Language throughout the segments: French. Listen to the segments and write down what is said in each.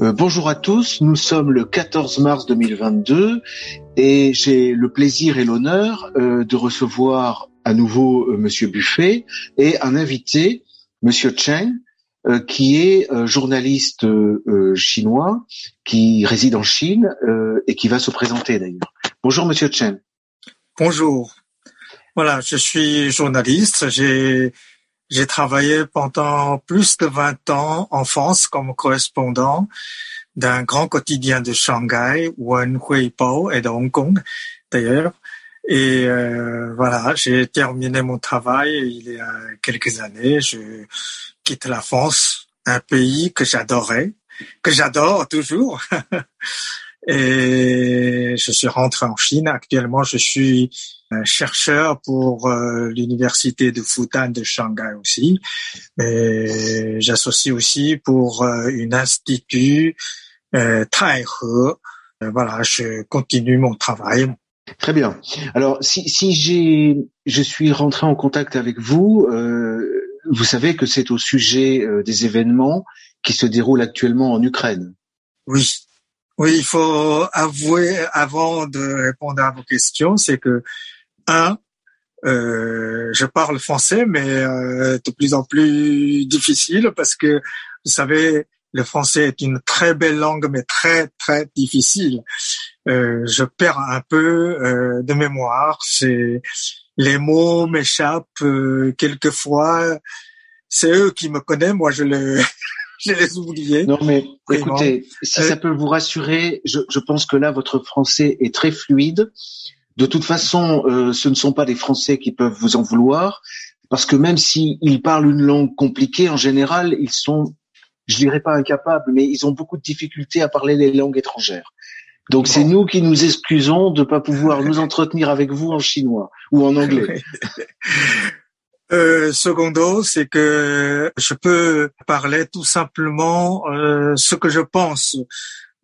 Euh, bonjour à tous, nous sommes le 14 mars 2022 et j'ai le plaisir et l'honneur euh, de recevoir à nouveau euh, Monsieur Buffet et un invité, Monsieur Chen, qui est journaliste chinois, qui réside en Chine et qui va se présenter d'ailleurs. Bonjour Monsieur Chen. Bonjour. Voilà, je suis journaliste. J'ai j'ai travaillé pendant plus de 20 ans en France comme correspondant d'un grand quotidien de Shanghai, Wen Huipo et de Hong Kong d'ailleurs. Et euh, voilà, j'ai terminé mon travail il y a quelques années. Je quitte la France, un pays que j'adorais, que j'adore toujours. et je suis rentré en Chine. Actuellement, je suis chercheur pour euh, l'université de Fudan de Shanghai aussi. Et j'associe aussi pour euh, une institut euh, Taihe. Euh, voilà, je continue mon travail. Très bien. Alors, si, je suis rentré en contact avec vous, vous savez que c'est au sujet des événements qui se déroulent actuellement en Ukraine. Oui. Oui, il faut avouer avant de répondre à vos questions, c'est que un, euh, je parle français, mais euh, de plus en plus difficile parce que vous savez, le français est une très belle langue, mais très très difficile. Euh, je perds un peu euh, de mémoire. C'est les mots m'échappent euh, quelquefois. C'est eux qui me connaissent, moi je les je les oubliés. Non mais écoutez, si ça peut vous rassurer, je, je pense que là votre français est très fluide. De toute façon, euh, ce ne sont pas des Français qui peuvent vous en vouloir, parce que même s'ils parlent une langue compliquée, en général, ils sont, je dirais pas incapables, mais ils ont beaucoup de difficultés à parler les langues étrangères. Donc c'est nous qui nous excusons de ne pas pouvoir nous entretenir avec vous en chinois ou en anglais. Euh, secondo, c'est que je peux parler tout simplement euh, ce que je pense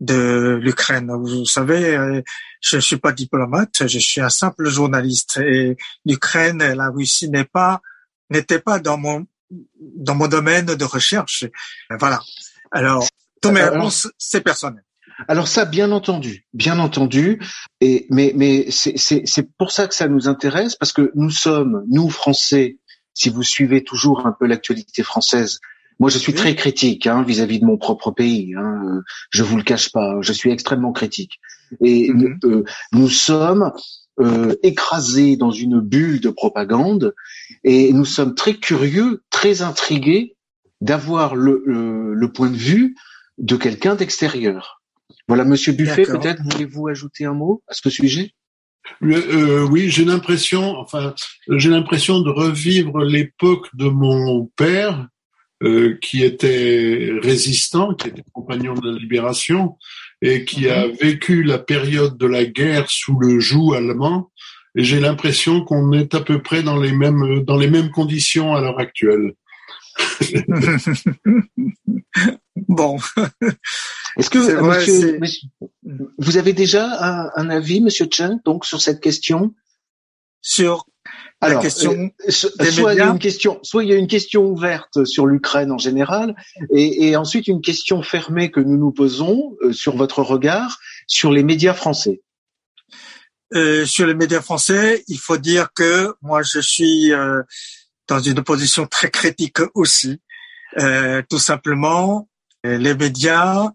de l'Ukraine. Vous savez, euh, je ne suis pas diplomate, je suis un simple journaliste et l'Ukraine et la Russie n'est pas n'était pas dans mon dans mon domaine de recherche. Voilà. Alors, toutes mes réponses, c'est personnel. Alors ça, bien entendu, bien entendu, et mais mais c'est c'est pour ça que ça nous intéresse parce que nous sommes nous Français, si vous suivez toujours un peu l'actualité française, moi, je suis très critique hein, vis-à-vis de mon propre pays. Hein. Je vous le cache pas. Je suis extrêmement critique. Et mhm. euh, nous sommes euh, écrasés dans une bulle de propagande, et nous sommes très curieux, très intrigués d'avoir le, le, point de vue de quelqu'un d'extérieur. Voilà, Monsieur Buffet, peut-être voulez-vous ajouter un mot à ce sujet? Euh, oui, j'ai l'impression, enfin, j'ai l'impression de revivre l'époque de mon père, euh, qui était résistant, qui était compagnon de la libération et qui a mhm. vécu la période de la guerre sous le joug allemand. Et j'ai l'impression qu'on est à peu près dans les mêmes dans les mêmes conditions à l'heure actuelle. bon. Est-ce que monsieur, vous avez déjà un, un, avis, Monsieur Chen, donc sur cette question? Sur alors, question euh, soit il y a une question, soit il y a une question ouverte sur l'Ukraine en général, et, et, ensuite une question fermée que nous nous posons euh, sur votre regard sur les médias français. Euh, sur les médias français, il faut dire que moi je suis euh, dans une position très critique aussi. tout simplement, les médias,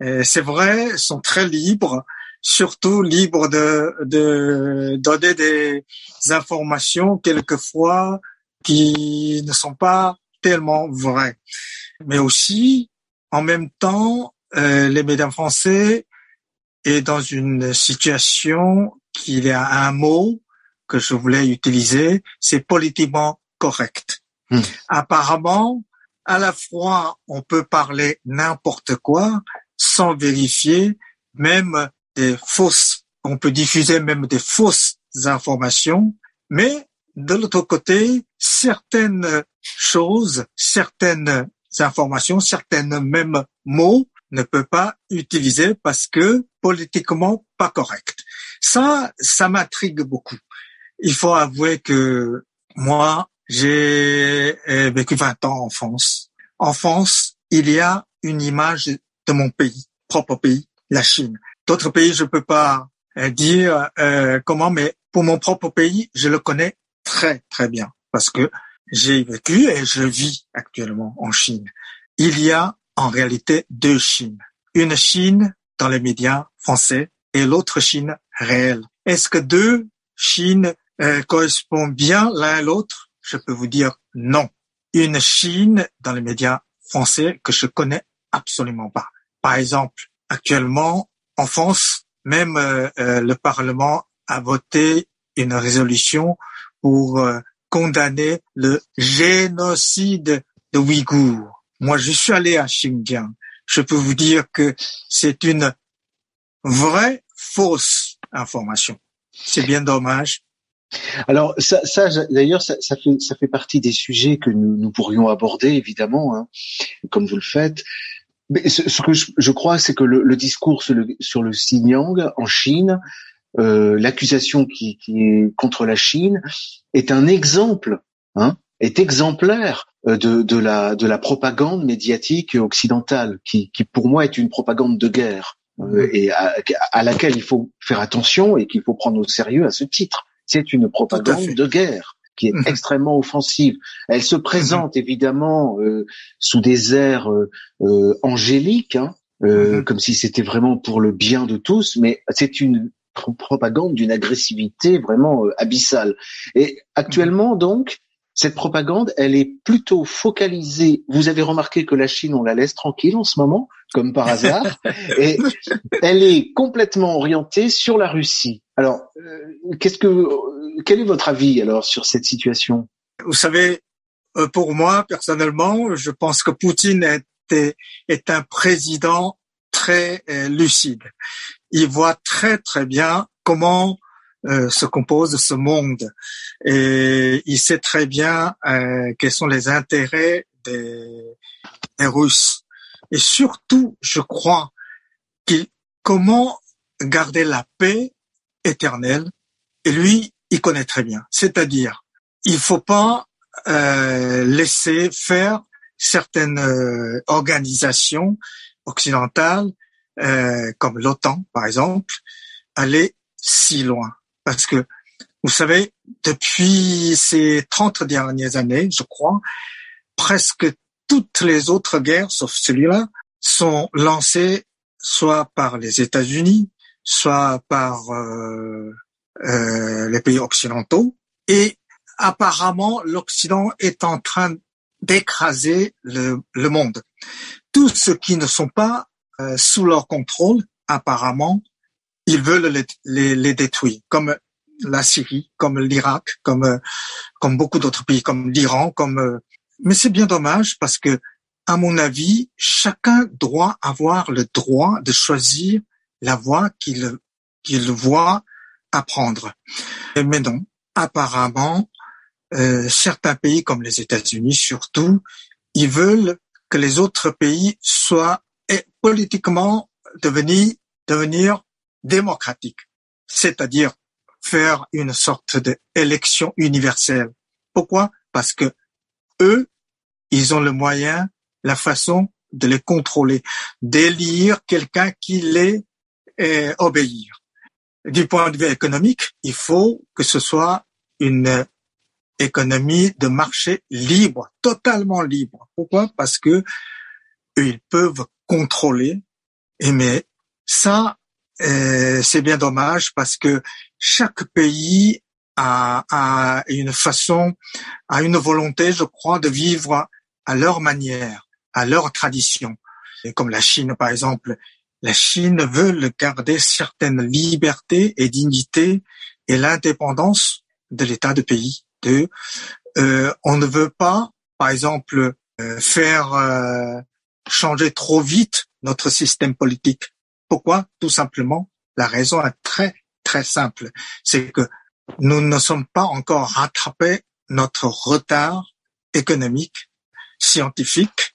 c'est vrai, sont très libres surtout libre de, de donner des informations quelquefois qui ne sont pas tellement vraies. Mais aussi, en même temps, euh, les médias français est dans une situation qu'il y a un mot que je voulais utiliser, c'est politiquement correct. Hmm. Apparemment, à la fois, on peut parler n'importe quoi sans vérifier, même des fausses, on peut diffuser même des fausses informations, mais de l'autre côté, certaines choses, certaines informations, certaines mêmes mots ne peut pas utiliser parce que politiquement pas correct. Ça, ça m'intrigue beaucoup. Il faut avouer que moi, j'ai euh, vécu 20 ans en France. En France, il y a une image de mon pays, propre pays, la Chine. D'autres pays, je peux pas euh, dire euh, comment, mais pour mon propre pays, je le connais très très bien parce que j'ai vécu et je vis actuellement en Chine. Il y a en réalité deux Chines. Une Chine dans les médias français et l'autre Chine réelle. Est-ce que deux Chines euh, correspondent bien l'un à l'autre? Je peux vous dire non. Une Chine dans les médias français que je connais absolument pas. Par exemple, actuellement, en France, même euh, euh, le Parlement a voté une résolution pour euh, condamner le génocide de Ouïghours. Moi, je suis allé à Xinjiang. Je peux vous dire que c'est une vraie fausse information. C'est bien dommage. Alors ça, ça d'ailleurs, ça, ça, fait, ça fait partie des sujets que nous, nous pourrions aborder, évidemment, hein, comme vous le faites. Mais ce, ce que je, je crois, c'est que le, le, discours sur le, sur le Xinjiang en Chine, euh, l'accusation qui, qui, est contre la Chine, est un exemple, hein, est exemplaire euh, de, de, la, de la propagande médiatique occidentale, qui, qui pour moi est une propagande de guerre euh, et à, à, laquelle il faut faire attention et qu'il faut prendre au sérieux à ce titre. C'est une propagande de guerre qui est extrêmement offensive. Elle se présente évidemment euh, sous des airs euh, euh angéliques, hein, euh, mmh. comme si c'était vraiment pour le bien de tous, mais c'est une propagande d'une agressivité vraiment euh, abyssale. Et actuellement, donc, cette propagande, elle est plutôt focalisée. Vous avez remarqué que la Chine, on la laisse tranquille en ce moment, comme par hasard, et elle est complètement orientée sur la Russie. Alors, euh, qu'est-ce que, quel est votre avis alors sur cette situation? Vous savez, euh, pour moi personnellement, je pense que Poutine est, est un président très euh, lucide. Il voit très très bien comment euh, se compose ce monde et il sait très bien euh, quels sont les intérêts des, Russes. Et surtout, je crois qu'il comment garder la paix éternelle. Et lui, il connaît très bien. C'est-à-dire, il faut pas euh, laisser faire certaines euh, organisations occidentales, comme l'OTAN par exemple, aller si loin. Parce que, vous savez, depuis ces 30 dernières années, je crois, presque toutes les autres guerres, sauf celui-là, sont lancées soit par les États-Unis, soit par euh, euh, les pays occidentaux. Et apparemment, l'Occident est en train d'écraser le, le, monde. Tous ceux qui ne sont pas euh, sous leur contrôle, apparemment, ils veulent les, les, les détruire, comme la Syrie, comme l'Irak, comme euh, comme beaucoup d'autres pays, comme l'Iran, comme. Euh, mais c'est bien dommage parce que, à mon avis, chacun doit avoir le droit de choisir la voie qu'il qu'il voit apprendre. Mais non, apparemment, euh, certains pays comme les États-Unis surtout, ils veulent que les autres pays soient politiquement devenir devenir démocratiques, c'est-à-dire faire une sorte d'élection universelle. Pourquoi? Parce que eux, ils ont le moyen, la façon de les contrôler, d'élire quelqu'un qui les et obéir. Du point de vue économique, il faut que ce soit une économie de marché libre, totalement libre. Pourquoi? Parce que ils peuvent contrôler. Et mais ça, euh, c'est bien dommage parce que chaque pays a, a, une façon, a une volonté, je crois, de vivre à leur manière, à leur tradition. Et comme la Chine, par exemple, la Chine veut garder certaines libertés et dignités et l'indépendance de l'État de pays. De, euh, on ne veut pas, par exemple, euh, faire euh, changer trop vite notre système politique. Pourquoi? Tout simplement, la raison est très très simple, c'est que nous ne sommes pas encore rattrapés notre retard économique, scientifique,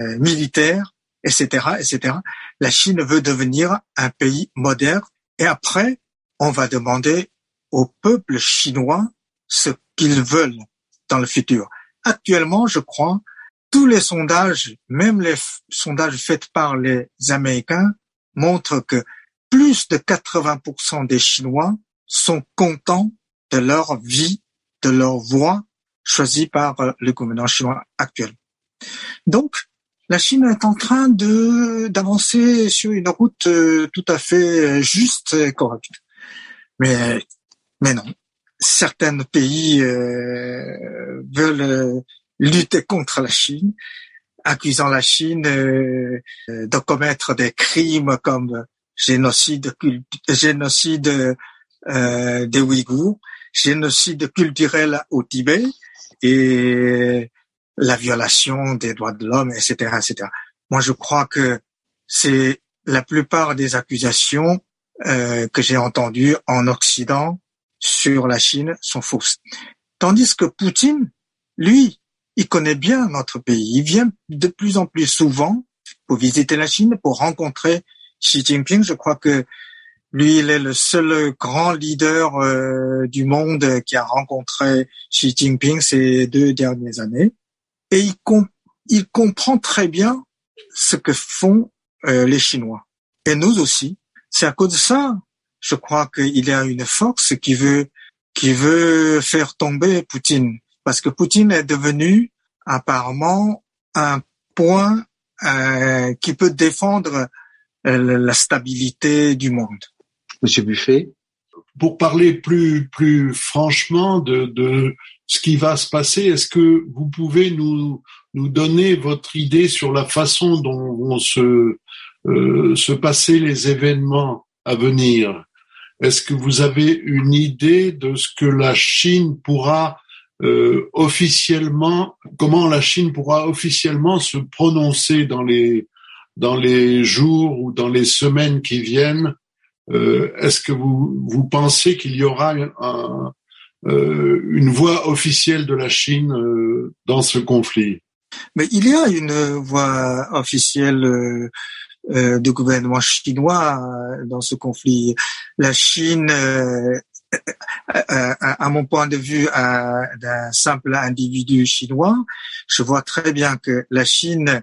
militaire etc., etc. La Chine veut devenir un pays moderne et après, on va demander au peuple chinois ce qu'ils veulent dans le futur. Actuellement, je crois, tous les sondages, même les sondages faits par les Américains, montrent que plus de 80% des Chinois sont contents de leur vie, de leur voie choisie par euh, le gouvernement chinois actuel. Donc, la Chine est en train de d'avancer sur une route euh, tout à fait juste et correcte. Mais mais non, certains pays euh, veulent lutter contre la Chine, accusant la Chine euh, de commettre des crimes comme génocide, génocide euh, des Ouïghours, génocide culturel au Tibet et la violation des droits de l'homme, etc., etc. Moi, je crois que c'est la plupart des accusations euh, que j'ai entendues en Occident sur la Chine sont fausses. Tandis que Poutine, lui, il connaît bien notre pays. Il vient de plus en plus souvent pour visiter la Chine, pour rencontrer Xi Jinping. Je crois que lui, il est le seul grand leader euh, du monde qui a rencontré Xi Jinping ces deux dernières années. Et il, comprend très bien ce que font euh, les Chinois. Et nous aussi. C'est à cause de ça, je crois qu'il y a une force qui veut, qui veut faire tomber Poutine. Parce que Poutine est devenu apparemment un point euh, qui peut défendre la stabilité du monde. Monsieur Buffet Pour parler plus plus franchement de, de ce qui va se passer, est-ce que vous pouvez nous nous donner votre idée sur la façon dont vont se euh, se passer les événements à venir? Est-ce que vous avez une idée de ce que la Chine pourra euh, officiellement, comment la Chine pourra officiellement se prononcer dans les dans les jours ou dans les semaines qui viennent euh, est-ce que vous, vous pensez qu'il y aura un, euh, une voix officielle de la Chine euh, dans ce conflit? Mais il y a une voix officielle du gouvernement chinois dans ce conflit. La Chine, à mon point de vue, d'un simple individu chinois, je vois très bien que la Chine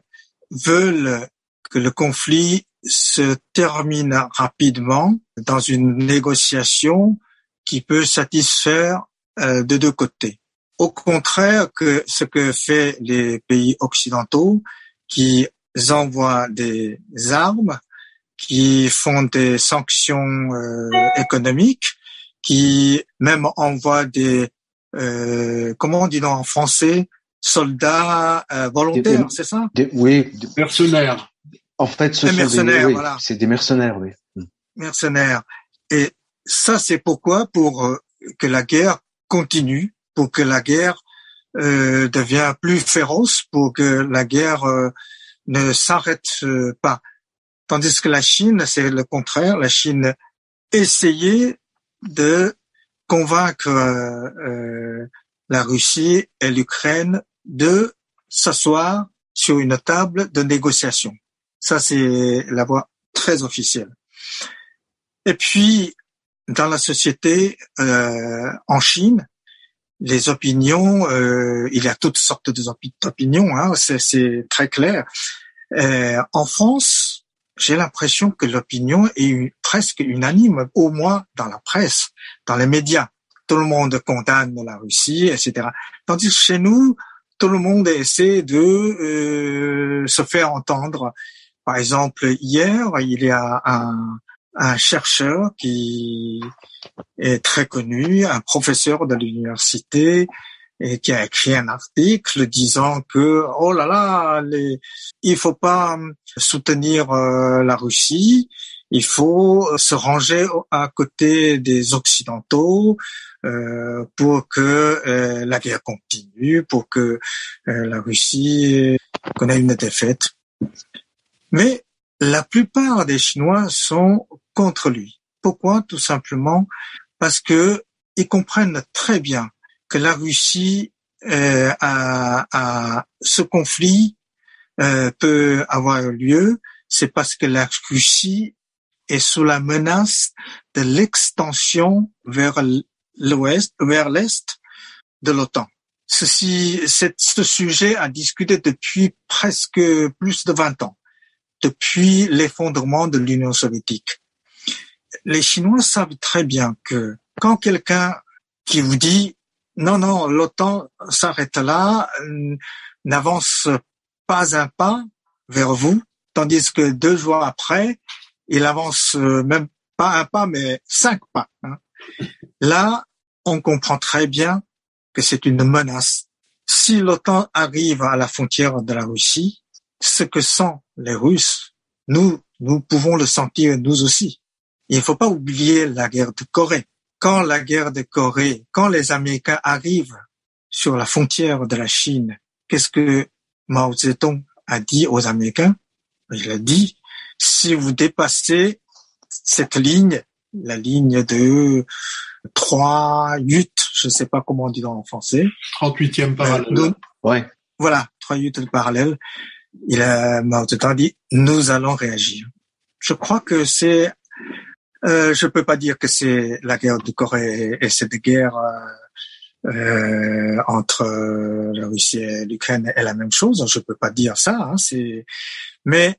veut que le conflit se termine rapidement dans une négociation qui peut satisfaire euh, de deux côtés. Au contraire que ce que fait les pays occidentaux qui envoient des armes, qui font des sanctions euh, économiques, qui même envoient des euh, comment on dit en français soldats volontaires, c'est ça? Oui, des mercenaires. En fait, ce sont mercenaires, des, voilà. c'est des mercenaires, oui. Mercenaires. Et ça, c'est pourquoi? Pour euh, que la guerre continue, pour que la guerre euh, devient plus féroce, pour que la guerre euh, ne s'arrête euh, pas. Tandis que la Chine, c'est le contraire. La Chine essayait de convaincre euh, la Russie et l'Ukraine de s'asseoir sur une table de négociation. Ça, c'est la voie très officielle. Et puis, dans la société euh, en Chine, les opinions, euh, il y a toutes sortes d'opinions, hein, c'est très clair. Euh, en France, j'ai l'impression que l'opinion est presque unanime, au moins dans la presse, dans les médias. Tout le monde condamne la Russie, etc. Tandis que chez nous, tout le monde essaie de se faire entendre par exemple, hier, il y a un, un chercheur qui est très connu, un professeur de l'université, et qui a écrit un article disant que oh là là, les, il faut pas soutenir euh, la Russie, il faut se ranger à côté des occidentaux euh, pour que euh, la guerre continue, pour que euh, la Russie connaisse une défaite. Mais la plupart des Chinois sont contre lui. Pourquoi? Tout simplement parce que ils comprennent très bien que la Russie euh, a, ce conflit euh, peut avoir lieu, c'est parce que la Russie est sous la menace de l'extension vers l'ouest, vers l'est de l'OTAN. Ceci, ce sujet a discuté depuis presque plus de 20 ans, depuis l'effondrement de l'Union soviétique. Les Chinois savent très bien que quand quelqu'un qui vous dit non, non, l'OTAN s'arrête là, n'avance pas un pas vers vous, tandis que deux jours après, il avance euh, même pas un pas, mais cinq pas. Hein. Là, on comprend très bien que c'est une menace. Si l'OTAN arrive à la frontière de la Russie, ce que sont les Russes, nous, nous pouvons le sentir nous aussi. Il ne faut pas oublier la guerre de Corée. Quand la guerre de Corée, quand les Américains arrivent sur la frontière de la Chine, qu'est-ce que Mao Zedong a dit aux Américains? Il a dit, si vous dépassez cette ligne, la ligne de 3, 8, je ne sais pas comment on dit dans le français. 38e parallèle. Euh, ouais. Voilà, 3 8 parallèle. Il a, Mao Zedong dit, nous allons réagir. Je crois que c'est, euh, je peux pas dire que c'est la guerre de Corée et cette guerre euh, euh entre la Russie et l'Ukraine est la même chose. Je peux pas dire ça. Hein, c'est, mais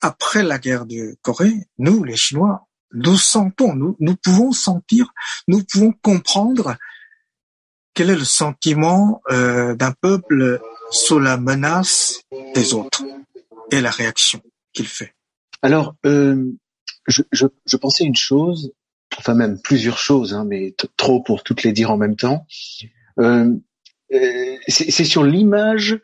après la guerre de Corée, nous, les Chinois, nous sentons, nous, nous pouvons sentir, nous pouvons comprendre quel est le sentiment euh, d'un peuple sous la menace des autres et la réaction qu'il fait. Alors, euh, je, je, je, pensais une chose, enfin même plusieurs choses, hein, mais trop pour toutes les dire en même temps. Euh, euh c'est sur l'image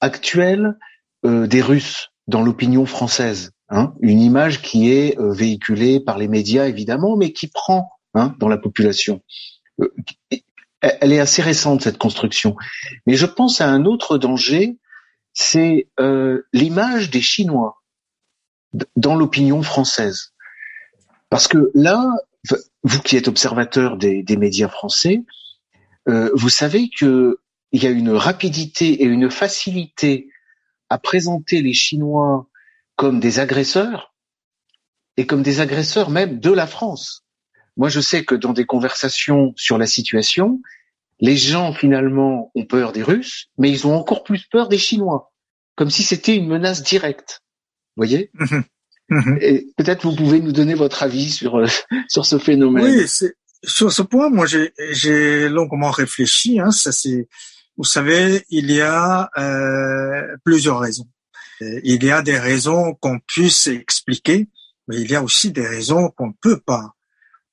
actuelle euh, des Russes dans l'opinion française. Hein, une image qui est euh, véhiculée par les médias évidemment, mais qui prend hein, dans la population. Euh, elle est assez récente cette construction, mais je pense à un autre danger, c'est euh, l'image des Chinois dans l'opinion française, parce que là, vous qui êtes observateur des, médias français, vous savez que il y a une rapidité et une facilité à présenter les Chinois comme des agresseurs et comme des agresseurs même de la France. Moi, je sais que dans des conversations sur la situation, les gens finalement ont peur des Russes, mais ils ont encore plus peur des Chinois, comme si c'était une menace directe. Vous voyez? Mhm. Mhm. Et peut-être vous pouvez nous donner votre avis sur euh, sur ce phénomène. Oui, sur ce point, moi j'ai longuement réfléchi. Hein, ça c'est, vous savez, il y a euh, plusieurs raisons. Euh, il y a des raisons qu'on puisse expliquer, mais il y a aussi des raisons qu'on ne peut pas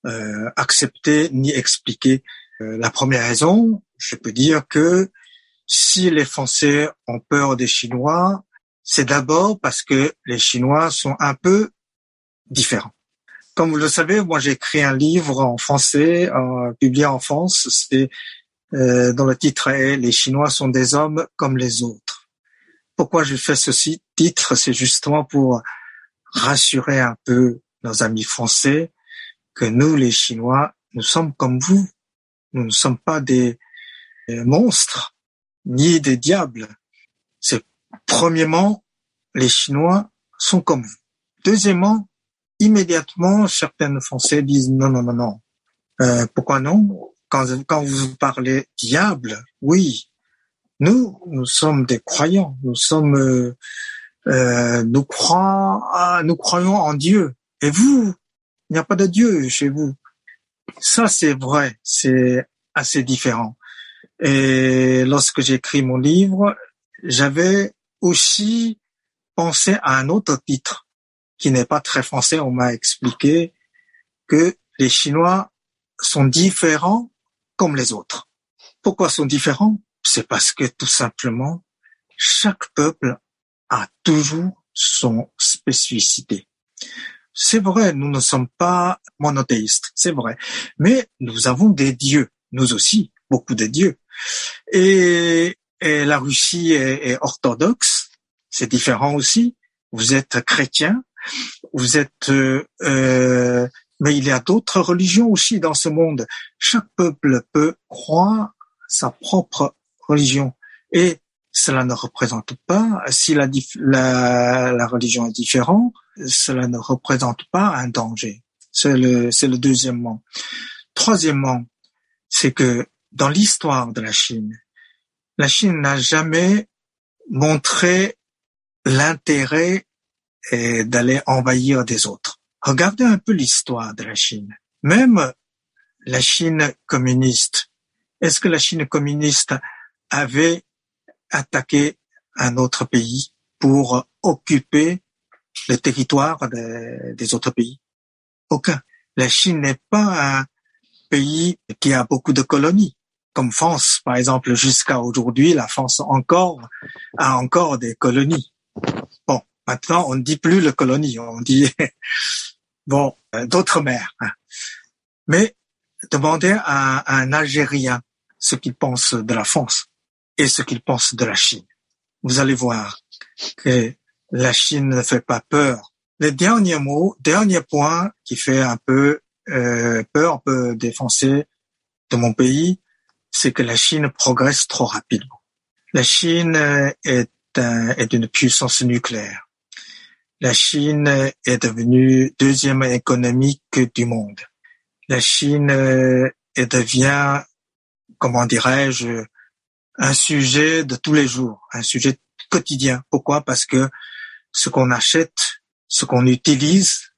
euh, accepter ni expliquer. Euh, la première raison, je peux dire que si les Français ont peur des Chinois, c'est d'abord parce que les Chinois sont un peu différents. Comme vous le savez, moi j'ai écrit un livre en français, publié en France, c'est dont le titre est Les Chinois sont des hommes comme les autres pourquoi je fais ceci titre, c'est justement pour rassurer un peu nos amis français que nous, les Chinois, nous sommes comme vous. Nous ne sommes pas des monstres, ni des diables. C'est premièrement, les Chinois sont comme vous. Deuxièmement, immédiatement, certains Français disent non, non, non, non. Euh, pourquoi non? Quand, quand vous parlez diable, oui, nous, nous sommes des croyants. Nous sommes, euh, euh nous croyons, nous croyons en Dieu. Et vous, il n'y a pas de Dieu chez vous. Ça, c'est vrai. C'est assez différent. Et lorsque j'ai écrit mon livre, j'avais aussi pensé à un autre titre qui n'est pas très français. On m'a expliqué que les Chinois sont différents comme les autres. Pourquoi sont différents? C'est parce que tout simplement, chaque peuple a toujours son spécificité. C'est vrai, nous ne sommes pas monothéistes, c'est vrai, mais nous avons des dieux, nous aussi, beaucoup de dieux. Et, la Russie est, orthodoxe, c'est différent aussi. Vous êtes chrétien, vous êtes, euh, euh, mais il y a d'autres religions aussi dans ce monde. Chaque peuple peut croire sa propre religion. Et cela ne représente pas, si la, la, la religion est différente, cela ne représente pas un danger. C'est le, c'est le deuxièmement. Troisièmement, c'est que dans l'histoire de la Chine, la Chine n'a jamais montré l'intérêt euh, d'aller envahir des autres. Regardez un peu l'histoire de la Chine. Même la Chine communiste, est-ce que la Chine communiste avait attaqué un autre pays pour occuper le territoire des autres pays? Aucun. La Chine n'est pas un pays qui a beaucoup de colonies comme France, par exemple, jusqu'à aujourd'hui, la France encore a encore des colonies. Bon, maintenant, on ne dit plus le colonie, on dit bon euh, d'autres mers. Hein. Mais demandez à, un Algérien ce qu'il pense de la France et ce qu'il pense de la Chine. Vous allez voir que la Chine ne fait pas peur. Le dernier mot, dernier point qui fait un peu euh, peur, un peu défoncer de mon pays, c'est que la Chine progresse trop rapidement. La Chine est, est une puissance nucléaire. La Chine est devenue deuxième économique du monde. La Chine est, devient, comment dirais-je, un sujet de tous les jours, un sujet quotidien. Pourquoi? Parce que ce qu'on achète, ce qu'on utilise,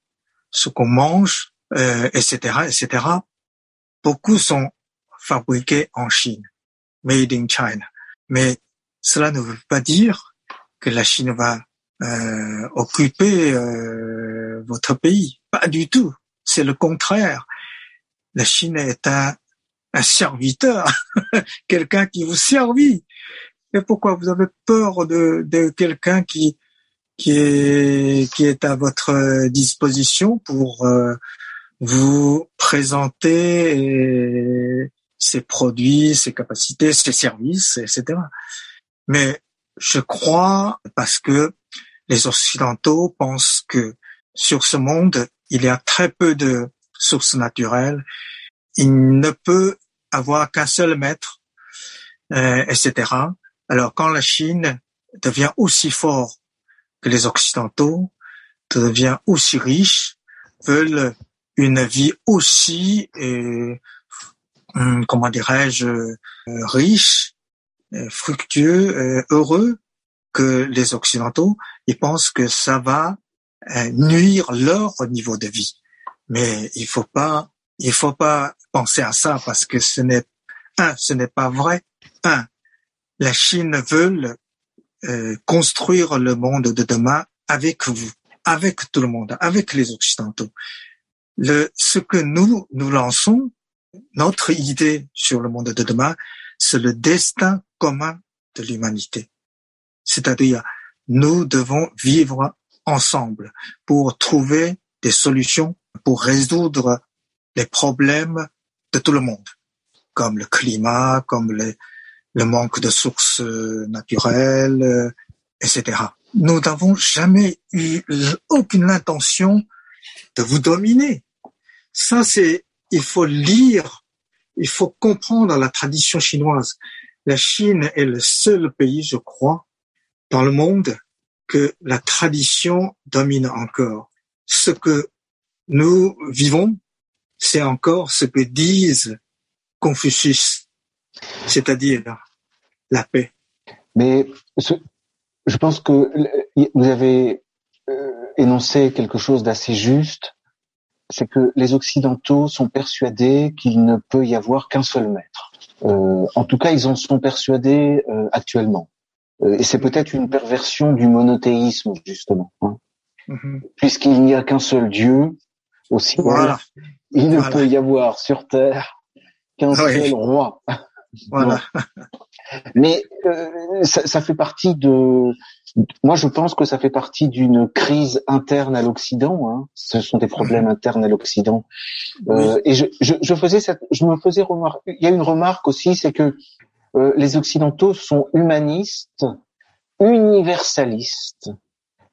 ce qu'on mange, euh, etc., etc., beaucoup sont fabriqué en Chine, made in China. Mais cela ne veut pas dire que la Chine va euh, occuper euh, votre pays. Pas du tout. C'est le contraire. La Chine est un, un serviteur, quelqu'un qui vous servit. Et pourquoi vous avez peur de, de quelqu'un qui qui est qui est à votre disposition pour euh, vous présenter et, ses produits, ses capacités, ses services, etc. Mais je crois parce que les Occidentaux pensent que sur ce monde, il y a très peu de sources naturelles. Il ne peut avoir qu'un seul maître, euh, etc. Alors quand la Chine devient aussi fort que les Occidentaux, devient aussi riche, veulent une vie aussi euh, Hum, comment dirais-je, euh, riche, euh, fructueux, heureux que les Occidentaux. Ils pensent que ça va nuire leur niveau de vie. Mais il faut pas, il faut pas penser à ça parce que ce n'est un, ce n'est pas vrai. Un, la Chine veut construire le monde de demain avec vous, avec tout le monde, avec les Occidentaux. Le, ce que nous nous lançons, notre idée sur le monde de demain, c'est le destin commun de l'humanité. C'est-à-dire, nous devons vivre ensemble pour trouver des solutions, pour résoudre les problèmes de tout le monde, comme le climat, comme le, manque de sources naturelles, etc. Nous n'avons jamais eu aucune intention de vous dominer. Ça, c'est il faut lire, il faut comprendre la tradition chinoise. La Chine est le seul pays, je crois, dans le monde que la tradition domine encore. Ce que nous vivons, c'est encore ce que disent Confucius, c'est-à-dire la paix. Mais je pense que vous avez euh, énoncé quelque chose d'assez juste c'est que les Occidentaux sont persuadés qu'il ne peut y avoir qu'un seul maître. Euh, en tout cas, ils en sont persuadés euh, actuellement. Euh, et c'est peut-être une perversion du monothéisme, justement. Hein. Mm-hmm. Puisqu'il n'y a qu'un seul Dieu, aussi voilà. il ne peut y avoir sur Terre qu'un seul roi. Voilà. Mais ça, ça, fait partie de moi, je pense que ça fait partie d'une crise interne à l'Occident. Hein. Ce sont des problèmes internes à l'Occident. Euh, et je, je, je, faisais cette, je me faisais remarquer. Il y a une remarque aussi, c'est que euh, les Occidentaux sont humanistes, universalistes,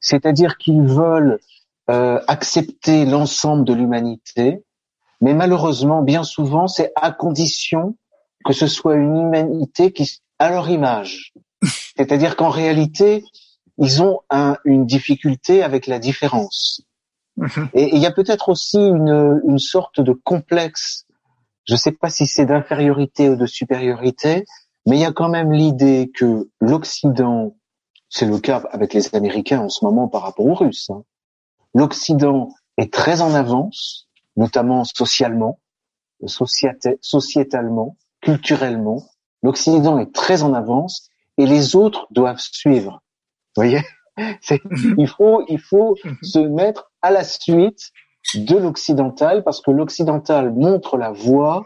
c'est-à-dire qu'ils veulent euh, accepter l'ensemble de l'humanité, mais malheureusement, bien souvent, c'est à condition que ce soit une humanité qui à leur image. C'est-à-dire qu'en réalité, ils ont un, une difficulté avec la différence. Mhm. Et il y a peut-être aussi une, une sorte de complexe. Je ne sais pas si c'est d'infériorité ou de supériorité, mais il y a quand même l'idée que l'Occident, c'est le cas avec les Américains en ce moment par rapport aux Russes, hein, l'Occident est très en avance, notamment socialement, sociétalement, culturellement. L'Occident est très en avance et les autres doivent suivre. Vous voyez? Il faut, il faut se mettre à la suite de l'occidental parce que l'occidental montre la voie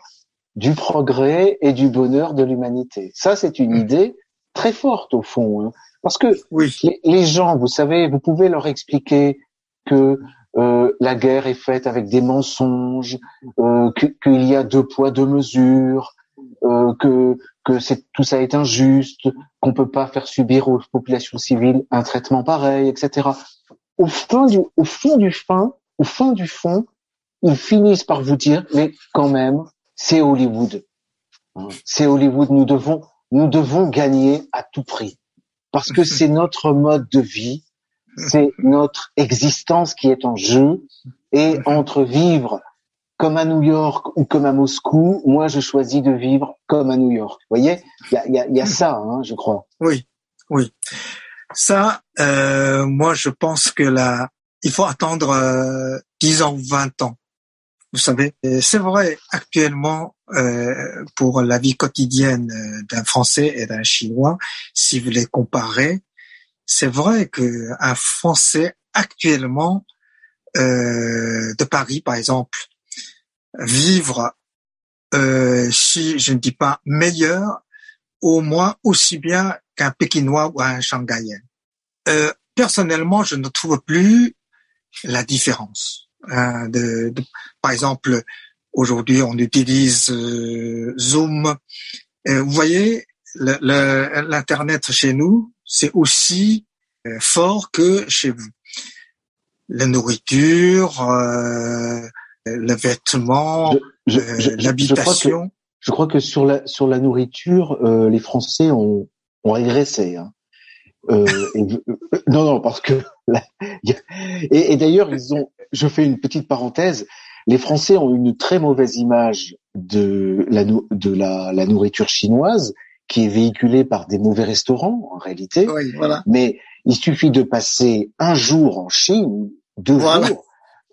du progrès et du bonheur de l'humanité. Ça, c'est une mhm. idée très forte au fond, hein. parce que oui. les, gens, vous savez, vous pouvez leur expliquer que euh, la guerre est faite avec des mensonges, euh, qu'il y a deux poids deux mesures, euh, que que c'est tout ça est injuste, qu'on peut pas faire subir aux populations civiles un traitement pareil, etc. Au fond du au fond du fin, au fond du fond, ils finissent par vous dire mais quand même c'est Hollywood, c'est Hollywood. Nous devons nous devons gagner à tout prix parce que c'est notre mode de vie, c'est notre existence qui est en jeu et entre vivre comme à New York ou comme à Moscou, moi je choisis de vivre comme à New York. Vous voyez, il y a, y, a, y a, ça, hein, je crois. Oui, oui. Ça, euh, moi je pense que là, il faut attendre euh, 10 ans, 20 ans. Vous savez, c'est vrai actuellement euh, pour la vie quotidienne euh, d'un Français et d'un Chinois, si vous les comparez, c'est vrai que un Français actuellement euh, de Paris, par exemple, vivre, euh, si je ne dis pas meilleur, au moins aussi bien qu'un Pékinois ou un Shanghaïen. Euh, personnellement, je ne trouve plus la différence. Hein, de, par exemple, aujourd'hui, on utilise euh, Zoom. vous voyez, l'internet chez nous, c'est aussi euh, fort que chez vous. La nourriture, euh, le vêtement, euh, l'habitation. Je, crois que sur la sur la nourriture, les Français ont, ont régressé. Hein. Euh, non, non, parce que et, et d'ailleurs ils ont. Je fais une petite parenthèse. Les Français ont une très mauvaise image de la de la, la nourriture chinoise qui est véhiculée par des mauvais restaurants en réalité. Oui, voilà. Mais il suffit de passer un jour en Chine, deux jours,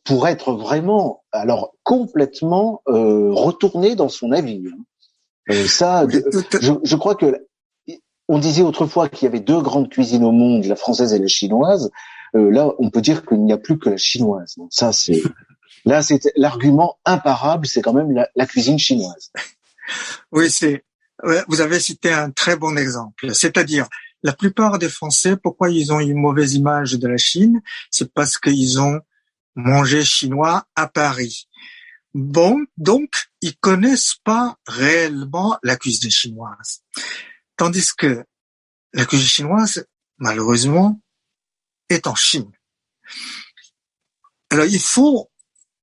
pour être vraiment, alors complètement euh, retourné dans son avis. Hein. Euh, ça, je, je, crois que on disait autrefois qu'il y avait deux grandes cuisines au monde, la française et la chinoise. Euh, là, on peut dire qu'il n'y a plus que la chinoise. Ça, c'est là, c'est l'argument imparable, c'est quand même la, la cuisine chinoise. Oui, c'est. Vous avez cité un très bon exemple. C'est-à-dire, la plupart des Français, pourquoi ils ont une mauvaise image de la Chine, c'est parce qu'ils ont manger chinois à Paris. Bon, donc ils connaissent pas réellement la cuisine chinoise. Tandis que la cuisine chinoise, malheureusement, est en Chine. Alors il faut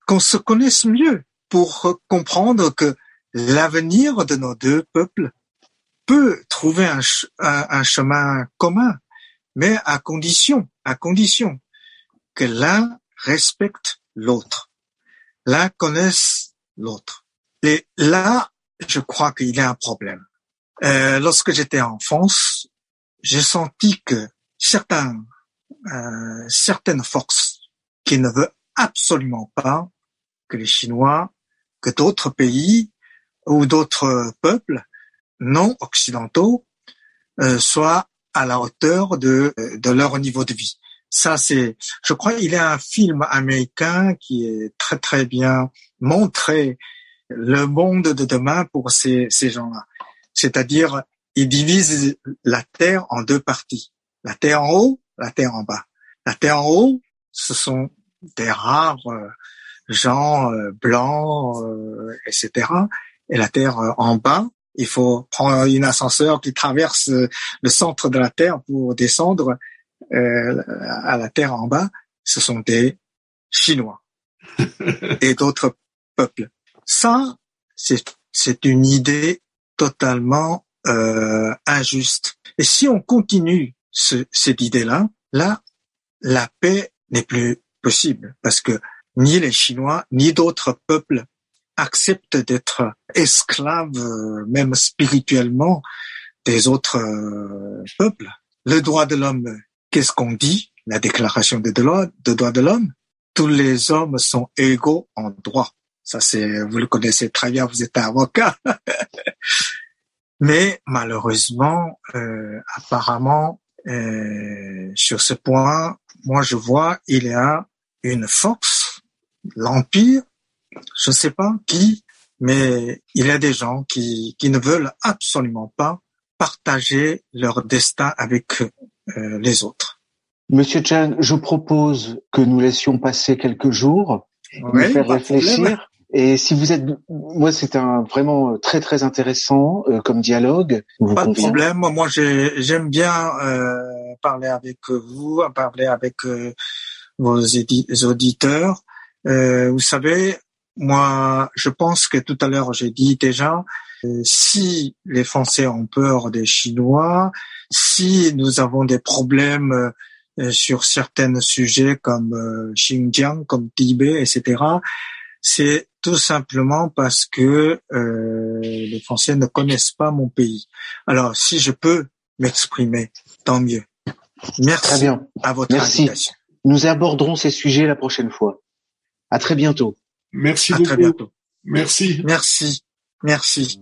qu'on se connaisse mieux pour comprendre que l'avenir de nos deux peuples peut trouver un, chemin commun, mais à condition, à condition que l'un respecte l'autre. L'un connaisse l'autre. Et là, je crois qu'il y a un problème. Euh, lorsque j'étais en France, j'ai senti que certains, euh, certaines forces qui ne veulent absolument pas que les Chinois, que d'autres pays ou d'autres peuples non occidentaux euh, soient à la hauteur de, de leur niveau de vie. Ça, c'est, je crois, il y a un film américain qui est très très bien montré le monde de demain pour ces, ces gens-là. C'est-à-dire, ils divisent la Terre en deux parties. La Terre en haut, la Terre en bas. La Terre en haut, ce sont des rares euh, gens euh, blancs, euh, etc. Et la Terre en bas, il faut prendre une ascenseur qui traverse le centre de la Terre pour descendre à la terre en bas, ce sont des Chinois et d'autres peuples. Ça, c'est une idée totalement euh, injuste. Et si on continue ce, cette idée-là, là, la paix n'est plus possible parce que ni les Chinois ni d'autres peuples acceptent d'être esclaves, euh, même spirituellement, des autres euh, peuples. Le droit de l'homme, qu'est-ce qu'on dit? La déclaration des droits de l'homme. Tous les hommes sont égaux en droit. Ça, c'est, vous le connaissez très bien, vous êtes avocat. Mais malheureusement, euh, apparemment, euh, sur ce point, moi je vois, il y a une force, l'empire, je ne sais pas qui, mais il y a des gens qui, qui ne veulent absolument pas partager leur destin avec euh, les autres. Monsieur Chang, je propose que nous laissions passer quelques jours, nous faire réfléchir. Et si vous êtes, moi, c'est un vraiment très très intéressant euh, comme dialogue. Pas de problème. Moi, j'aime bien euh, parler avec vous, parler avec euh, vos auditeurs. Euh, vous savez, moi, je pense que tout à l'heure, j'ai dit déjà, euh, si les Français ont peur des Chinois, si nous avons des problèmes sur certains sujets comme Xinjiang, comme Tibet, etc., c'est tout simplement parce que euh, les Français ne connaissent pas mon pays. Alors, si je peux m'exprimer, tant mieux. Merci très bien. à votre Merci. invitation. Nous aborderons ces sujets la prochaine fois. À très bientôt. Merci à beaucoup. Très bientôt. Merci. Merci. Merci.